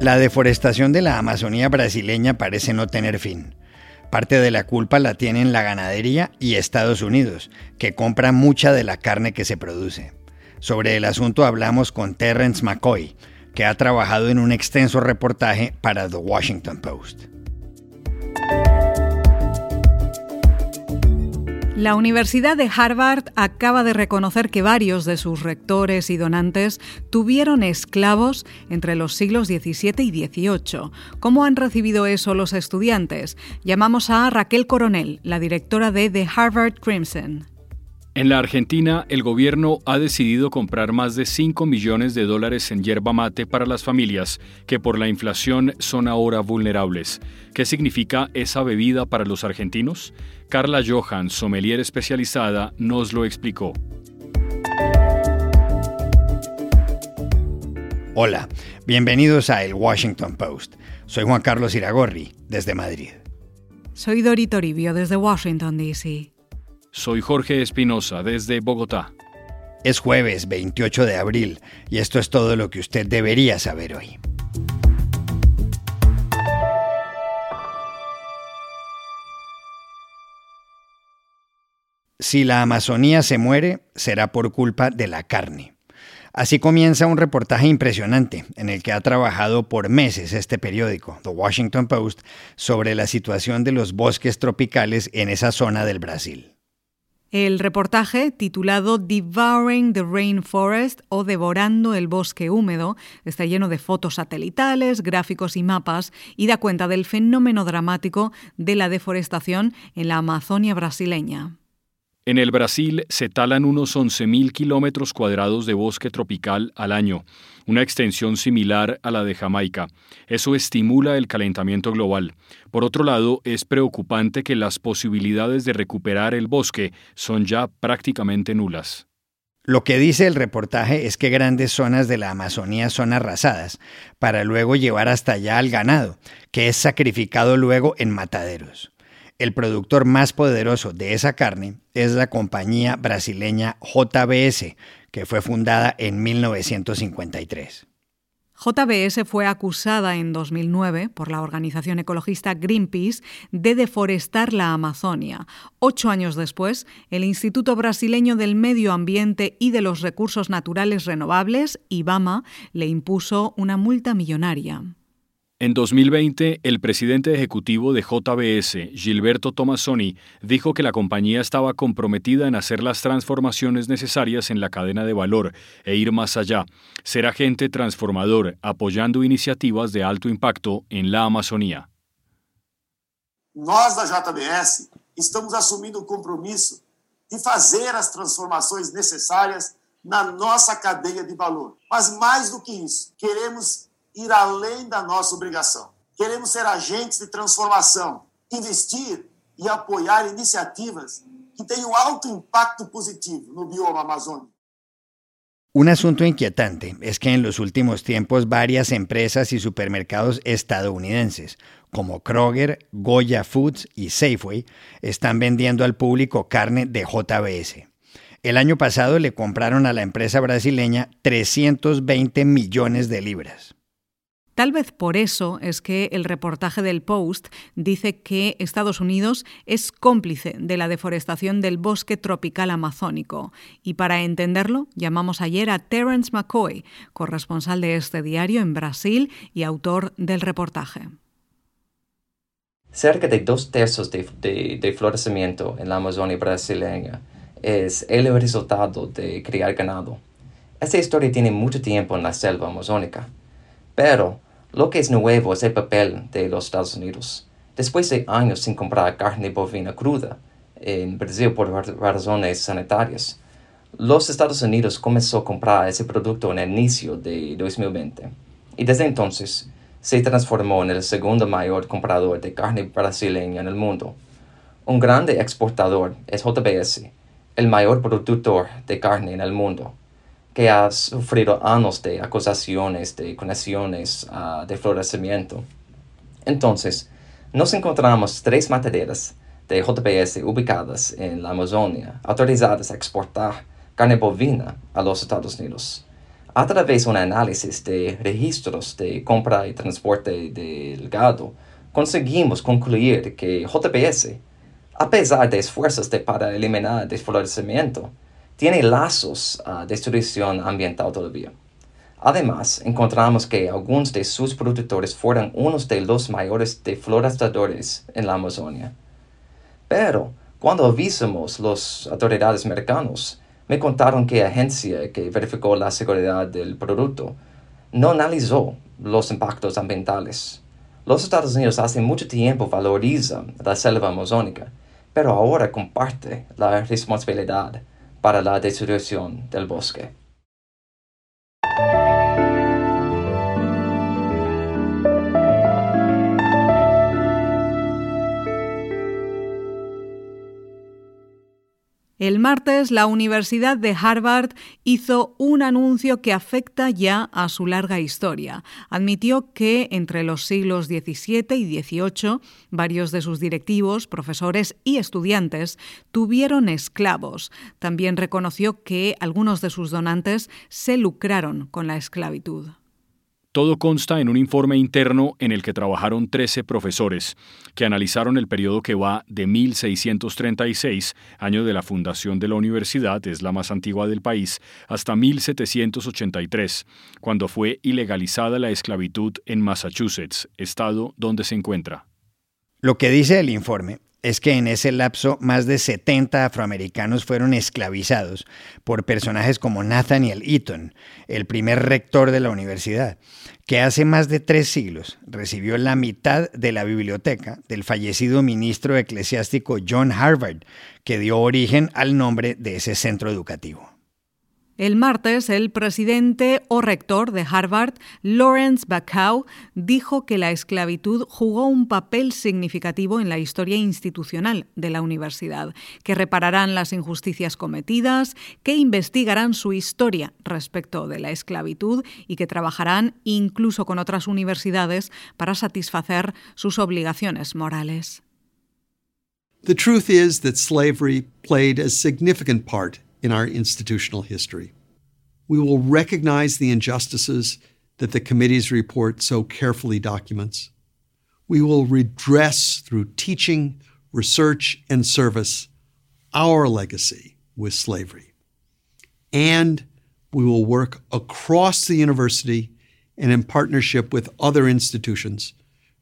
La deforestación de la Amazonía brasileña parece no tener fin. Parte de la culpa la tienen la ganadería y Estados Unidos, que compra mucha de la carne que se produce. Sobre el asunto hablamos con Terrence McCoy, que ha trabajado en un extenso reportaje para The Washington Post. La Universidad de Harvard acaba de reconocer que varios de sus rectores y donantes tuvieron esclavos entre los siglos XVII y XVIII. ¿Cómo han recibido eso los estudiantes? Llamamos a Raquel Coronel, la directora de The Harvard Crimson. En la Argentina, el gobierno ha decidido comprar más de 5 millones de dólares en yerba mate para las familias que por la inflación son ahora vulnerables. ¿Qué significa esa bebida para los argentinos? Carla Johan, sommelier especializada, nos lo explicó. Hola, bienvenidos a El Washington Post. Soy Juan Carlos Iragorri, desde Madrid. Soy Dori Toribio, desde Washington, D.C. Soy Jorge Espinosa desde Bogotá. Es jueves 28 de abril y esto es todo lo que usted debería saber hoy. Si la Amazonía se muere, será por culpa de la carne. Así comienza un reportaje impresionante en el que ha trabajado por meses este periódico, The Washington Post, sobre la situación de los bosques tropicales en esa zona del Brasil. El reportaje, titulado Devouring the Rainforest o Devorando el Bosque Húmedo, está lleno de fotos satelitales, gráficos y mapas y da cuenta del fenómeno dramático de la deforestación en la Amazonia brasileña. En el Brasil se talan unos 11.000 kilómetros cuadrados de bosque tropical al año, una extensión similar a la de Jamaica. Eso estimula el calentamiento global. Por otro lado, es preocupante que las posibilidades de recuperar el bosque son ya prácticamente nulas. Lo que dice el reportaje es que grandes zonas de la Amazonía son arrasadas, para luego llevar hasta allá al ganado, que es sacrificado luego en mataderos. El productor más poderoso de esa carne es la compañía brasileña JBS, que fue fundada en 1953. JBS fue acusada en 2009 por la organización ecologista Greenpeace de deforestar la Amazonia. Ocho años después, el Instituto Brasileño del Medio Ambiente y de los Recursos Naturales Renovables, IBAMA, le impuso una multa millonaria. En 2020, el presidente ejecutivo de JBS, Gilberto Tomassoni, dijo que la compañía estaba comprometida en hacer las transformaciones necesarias en la cadena de valor e ir más allá, ser agente transformador, apoyando iniciativas de alto impacto en la Amazonía. Nós da JBS estamos asumindo o compromisso de fazer as transformações necessárias na nossa cadeia de valor. Mas mais do que isso, queremos ir além da nossa obrigação. Queremos ser agentes de transformação, investir e apoiar iniciativas que tenham alto impacto positivo no bioma amazônico. Un asunto inquietante es que en los últimos tiempos varias empresas y supermercados estadounidenses, como Kroger, Goya Foods y Safeway, están vendiendo al público carne de JBS. El año pasado le compraron a la empresa brasileña 320 millones de libras. Tal vez por eso es que el reportaje del Post dice que Estados Unidos es cómplice de la deforestación del bosque tropical amazónico. Y para entenderlo, llamamos ayer a Terence McCoy, corresponsal de este diario en Brasil y autor del reportaje. Cerca de dos tercios de, florecimiento en la Amazonia brasileña es el resultado de criar ganado. Esta historia tiene mucho tiempo en la selva amazónica, pero lo que es nuevo es el papel de los Estados Unidos. Después de años sin comprar carne bovina cruda en Brasil por razones sanitarias, los Estados Unidos comenzó a comprar ese producto en el inicio de 2020 y desde entonces se transformó en el segundo mayor comprador de carne brasileña en el mundo. Un grande exportador es JBS, el mayor productor de carne en el mundo que ha sufrido años de acusaciones de conexiones uh, de florecimiento. Entonces, nos encontramos tres mataderas de JBS ubicadas en la Amazonia, autorizadas a exportar carne bovina a los Estados Unidos. A través de un análisis de registros de compra y transporte del gado, conseguimos concluir que JPS, a pesar de esfuerzos de para eliminar el desflorecimiento, tiene lazos a destrucción ambiental todavía. Además, encontramos que algunos de sus productores fueron unos de los mayores deforestadores en la Amazonia. Pero, cuando avisamos los autoridades americanos, me contaron que la agencia que verificó la seguridad del producto no analizó los impactos ambientales. Los Estados Unidos hace mucho tiempo valorizan la selva amazónica, pero ahora comparte la responsabilidad para la destrucción del bosque. El martes, la Universidad de Harvard hizo un anuncio que afecta ya a su larga historia. Admitió que entre los siglos XVII y XVIII, varios de sus directivos, profesores y estudiantes tuvieron esclavos. También reconoció que algunos de sus donantes se lucraron con la esclavitud. Todo consta en un informe interno en el que trabajaron 13 profesores, que analizaron el periodo que va de 1636, año de la fundación de la universidad, es la más antigua del país, hasta 1783, cuando fue ilegalizada la esclavitud en Massachusetts, estado donde se encuentra. Lo que dice el informe es que en ese lapso más de 70 afroamericanos fueron esclavizados por personajes como Nathaniel Eaton, el primer rector de la universidad, que hace más de tres siglos recibió la mitad de la biblioteca del fallecido ministro eclesiástico John Harvard, que dio origen al nombre de ese centro educativo. El martes, el presidente o rector de Harvard, Lawrence Bacow, dijo que la esclavitud jugó un papel significativo en la historia institucional de la universidad, que repararán las injusticias cometidas, que investigarán su historia respecto de la esclavitud y que trabajarán incluso con otras universidades para satisfacer sus obligaciones morales. The truth is that slavery played a significant part in our institutional history. We will recognize the injustices that the committee's report so carefully documents. We will redress through teaching, research, and service our legacy with slavery. And we will work across the university and in partnership with other institutions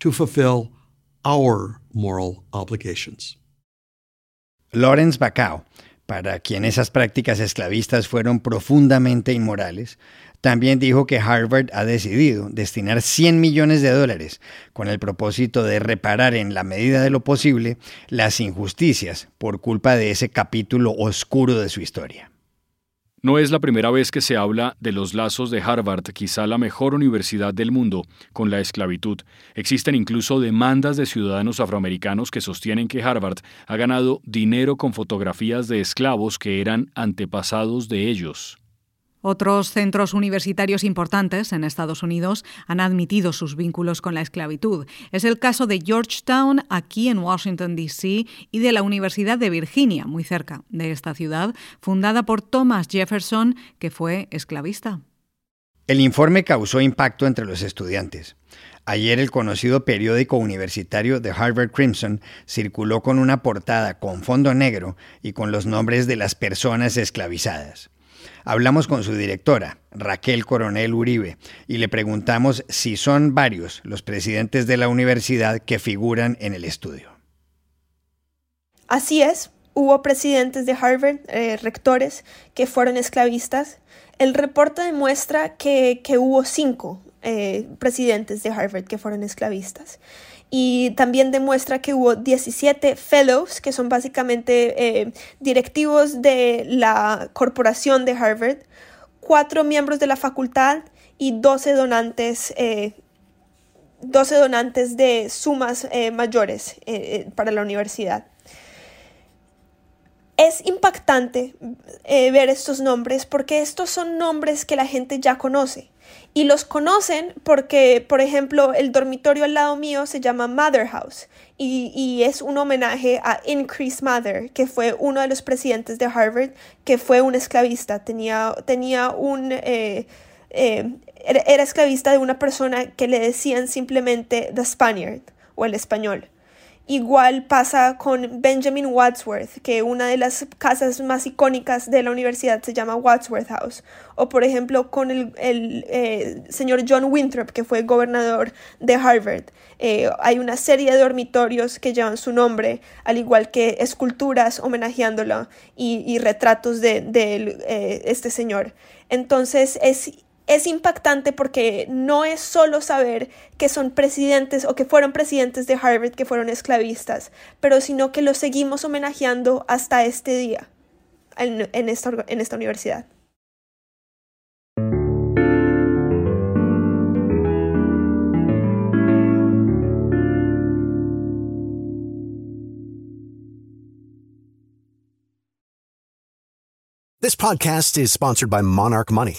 to fulfill our moral obligations. Lawrence Bacau para quien esas prácticas esclavistas fueron profundamente inmorales, también dijo que Harvard ha decidido destinar 100 millones de dólares con el propósito de reparar en la medida de lo posible las injusticias por culpa de ese capítulo oscuro de su historia. No es la primera vez que se habla de los lazos de Harvard, quizá la mejor universidad del mundo, con la esclavitud. Existen incluso demandas de ciudadanos afroamericanos que sostienen que Harvard ha ganado dinero con fotografías de esclavos que eran antepasados de ellos. Otros centros universitarios importantes en Estados Unidos han admitido sus vínculos con la esclavitud. Es el caso de Georgetown, aquí en Washington, D.C., y de la Universidad de Virginia, muy cerca de esta ciudad, fundada por Thomas Jefferson, que fue esclavista. El informe causó impacto entre los estudiantes. Ayer el conocido periódico universitario The Harvard Crimson circuló con una portada con fondo negro y con los nombres de las personas esclavizadas. Hablamos con su directora, Raquel Coronel Uribe, y le preguntamos si son varios los presidentes de la universidad que figuran en el estudio. Así es, hubo presidentes de Harvard, eh, rectores, que fueron esclavistas. El reporte demuestra que, hubo cinco eh, presidentes de Harvard que fueron esclavistas y también demuestra que hubo 17 fellows, que son básicamente eh, directivos de la corporación de Harvard, cuatro miembros de la facultad y 12 donantes, 12 eh, donantes de sumas eh, mayores para la universidad. Es impactante ver estos nombres porque estos son nombres que la gente ya conoce y los conocen porque, por ejemplo, el dormitorio al lado mío se llama Mother House y, es un homenaje a Increase Mother, que fue uno de los presidentes de Harvard, que fue un esclavista, tenía, tenía un... Eh, eh, era esclavista de una persona que le decían simplemente The Spaniard o el español. Igual pasa con Benjamin Wadsworth, que una de las casas más icónicas de la universidad se llama Wadsworth House. O por ejemplo con el, eh, señor John Winthrop, que fue gobernador de Harvard. Eh, hay una serie de dormitorios que llevan su nombre, al igual que esculturas homenajeándolo y, retratos de, eh, este señor. Entonces es es impactante porque no es solo saber que son presidentes o que fueron presidentes de Harvard, que fueron esclavistas, pero sino que los seguimos homenajeando hasta este día en, esta, esta universidad. This podcast is sponsored by Monarch Money.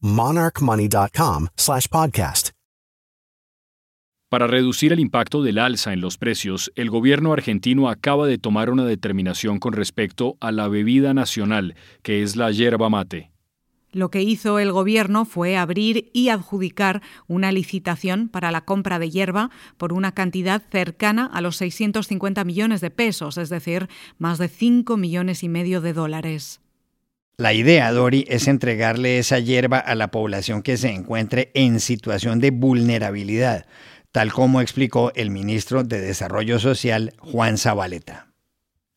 monarchmoney.com/podcast. Para reducir el impacto del alza en los precios, el gobierno argentino acaba de tomar una determinación con respecto a la bebida nacional, que es la yerba mate. Lo que hizo el gobierno fue abrir y adjudicar una licitación para la compra de hierba por una cantidad cercana a los 650 millones de pesos, es decir, más de 5 millones y medio de dólares. La idea, Dori, es entregarle esa hierba a la población que se encuentre en situación de vulnerabilidad, tal como explicó el ministro de Desarrollo Social, Juan Zabaleta.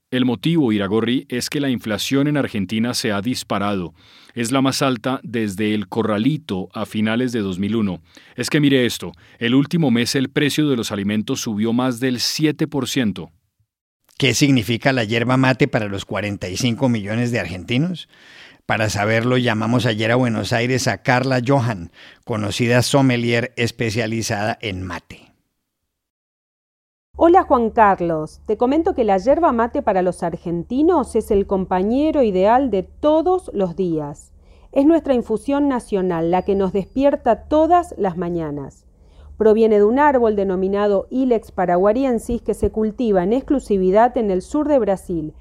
El motivo, Iragorri, es que la inflación en Argentina se ha disparado. Es la más alta desde el corralito a finales de 2001. Es que mire esto, el último mes el precio de los alimentos subió más del 7%. ¿Qué significa la yerba mate para los 45 millones de argentinos? Para saberlo, llamamos ayer a Buenos Aires a Carla Johan, conocida sommelier especializada en mate. Hola Juan Carlos, te comento que la yerba mate para los argentinos es el compañero ideal de todos los días. Es nuestra infusión nacional, la que nos despierta todas las mañanas. Proviene de un árbol denominado Ilex paraguariensis que se cultiva en exclusividad en el sur de Brasil,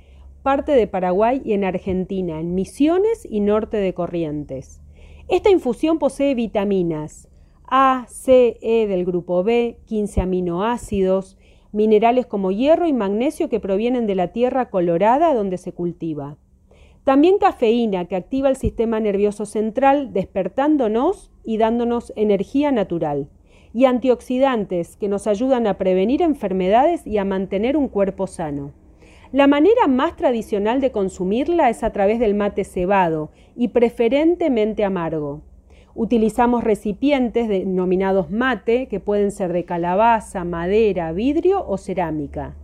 parte de Paraguay y en Argentina, en Misiones y norte de Corrientes. Esta infusión posee vitaminas A, C, E del grupo B, 15 aminoácidos, minerales como hierro y magnesio que provienen de la tierra colorada donde se cultiva. También cafeína que activa el sistema nervioso central despertándonos y dándonos energía natural y antioxidantes que nos ayudan a prevenir enfermedades y a mantener un cuerpo sano. La manera más tradicional de consumirla es a través del mate cebado y preferentemente amargo. Utilizamos recipientes denominados mate que pueden ser de calabaza, madera, vidrio o cerámica.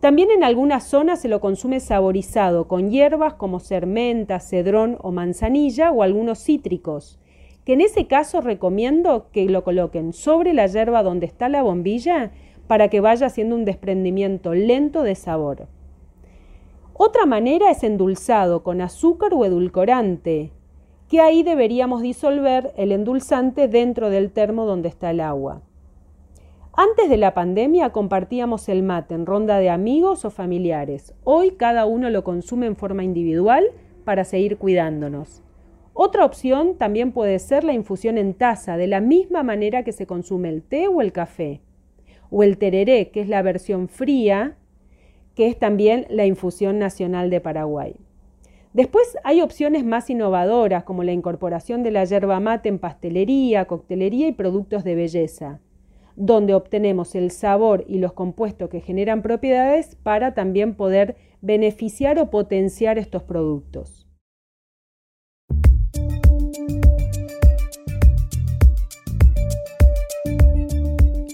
También en algunas zonas se lo consume saborizado con hierbas como ser menta, cedrón o manzanilla o algunos cítricos que en ese caso recomiendo que lo coloquen sobre la hierba donde está la bombilla para que vaya haciendo un desprendimiento lento de sabor. Otra manera es endulzado con azúcar o edulcorante, que ahí deberíamos disolver el endulzante dentro del termo donde está el agua. Antes de la pandemia compartíamos el mate en ronda de amigos o familiares. Hoy cada uno lo consume en forma individual para seguir cuidándonos. Otra opción también puede ser la infusión en taza, de la misma manera que se consume el té o el café. O el tereré, que es la versión fría, que es también la infusión nacional de Paraguay. Después hay opciones más innovadoras, como la incorporación de la yerba mate en pastelería, coctelería y productos de belleza. donde obtenemos el sabor y los compuestos que generan propiedades para también poder beneficiar o potenciar estos productos.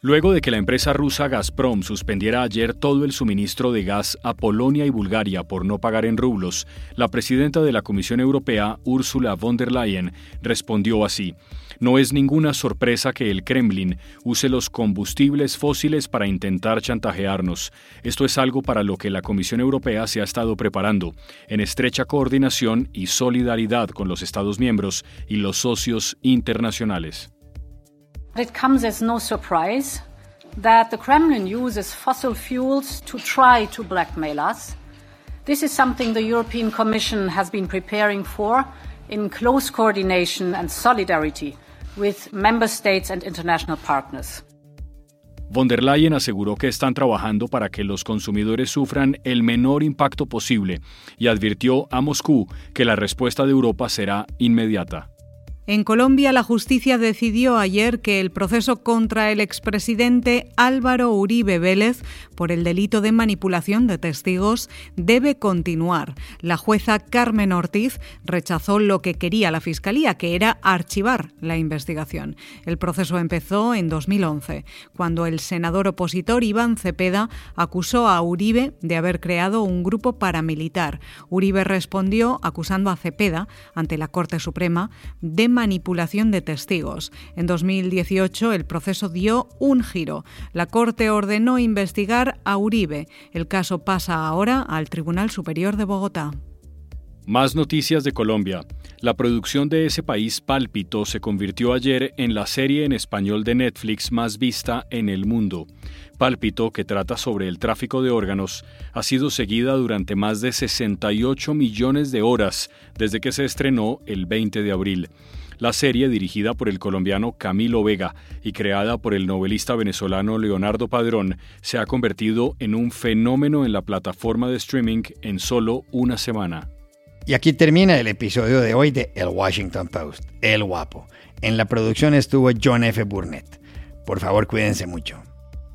Luego de que la empresa rusa Gazprom suspendiera ayer todo el suministro de gas a Polonia y Bulgaria por no pagar en rublos, la presidenta de la Comisión Europea, Ursula von der Leyen, respondió así. No es ninguna sorpresa que el Kremlin use los combustibles fósiles para intentar chantajearnos. Esto es algo para lo que la Comisión Europea se ha estado preparando, en estrecha coordinación y solidaridad con los Estados miembros y los socios internacionales. It comes as no surprise that the Kremlin uses fossil fuels to try to blackmail us. This is something the European Commission has been preparing for in close coordination and solidarity with member states and international partners. Von der Leyen aseguró que están trabajando para que los consumidores sufran el menor impacto posible y advirtió a Moscú que la respuesta de Europa será inmediata. En Colombia, la justicia decidió ayer que el proceso contra el expresidente Álvaro Uribe Vélez por el delito de manipulación de testigos debe continuar. La jueza Carmen Ortiz rechazó lo que quería la Fiscalía, que era archivar la investigación. El proceso empezó en 2011, cuando el senador opositor Iván Cepeda acusó a Uribe de haber creado un grupo paramilitar. Uribe respondió acusando a Cepeda ante la Corte Suprema de manipulación de testigos. En 2018 el proceso dio un giro. La Corte ordenó investigar a Uribe. El caso pasa ahora al Tribunal Superior de Bogotá. Más noticias de Colombia. La producción de ese país Pálpito se convirtió ayer en la serie en español de Netflix más vista en el mundo. Pálpito, que trata sobre el tráfico de órganos, ha sido seguida durante más de 68 millones de horas desde que se estrenó el 20 de abril. La serie, dirigida por el colombiano Camilo Vega y creada por el novelista venezolano Leonardo Padrón, se ha convertido en un fenómeno en la plataforma de streaming en solo una semana. Y aquí termina el episodio de hoy de El Washington Post, El Guapo. En la producción estuvo John F. Burnett. Por favor, cuídense mucho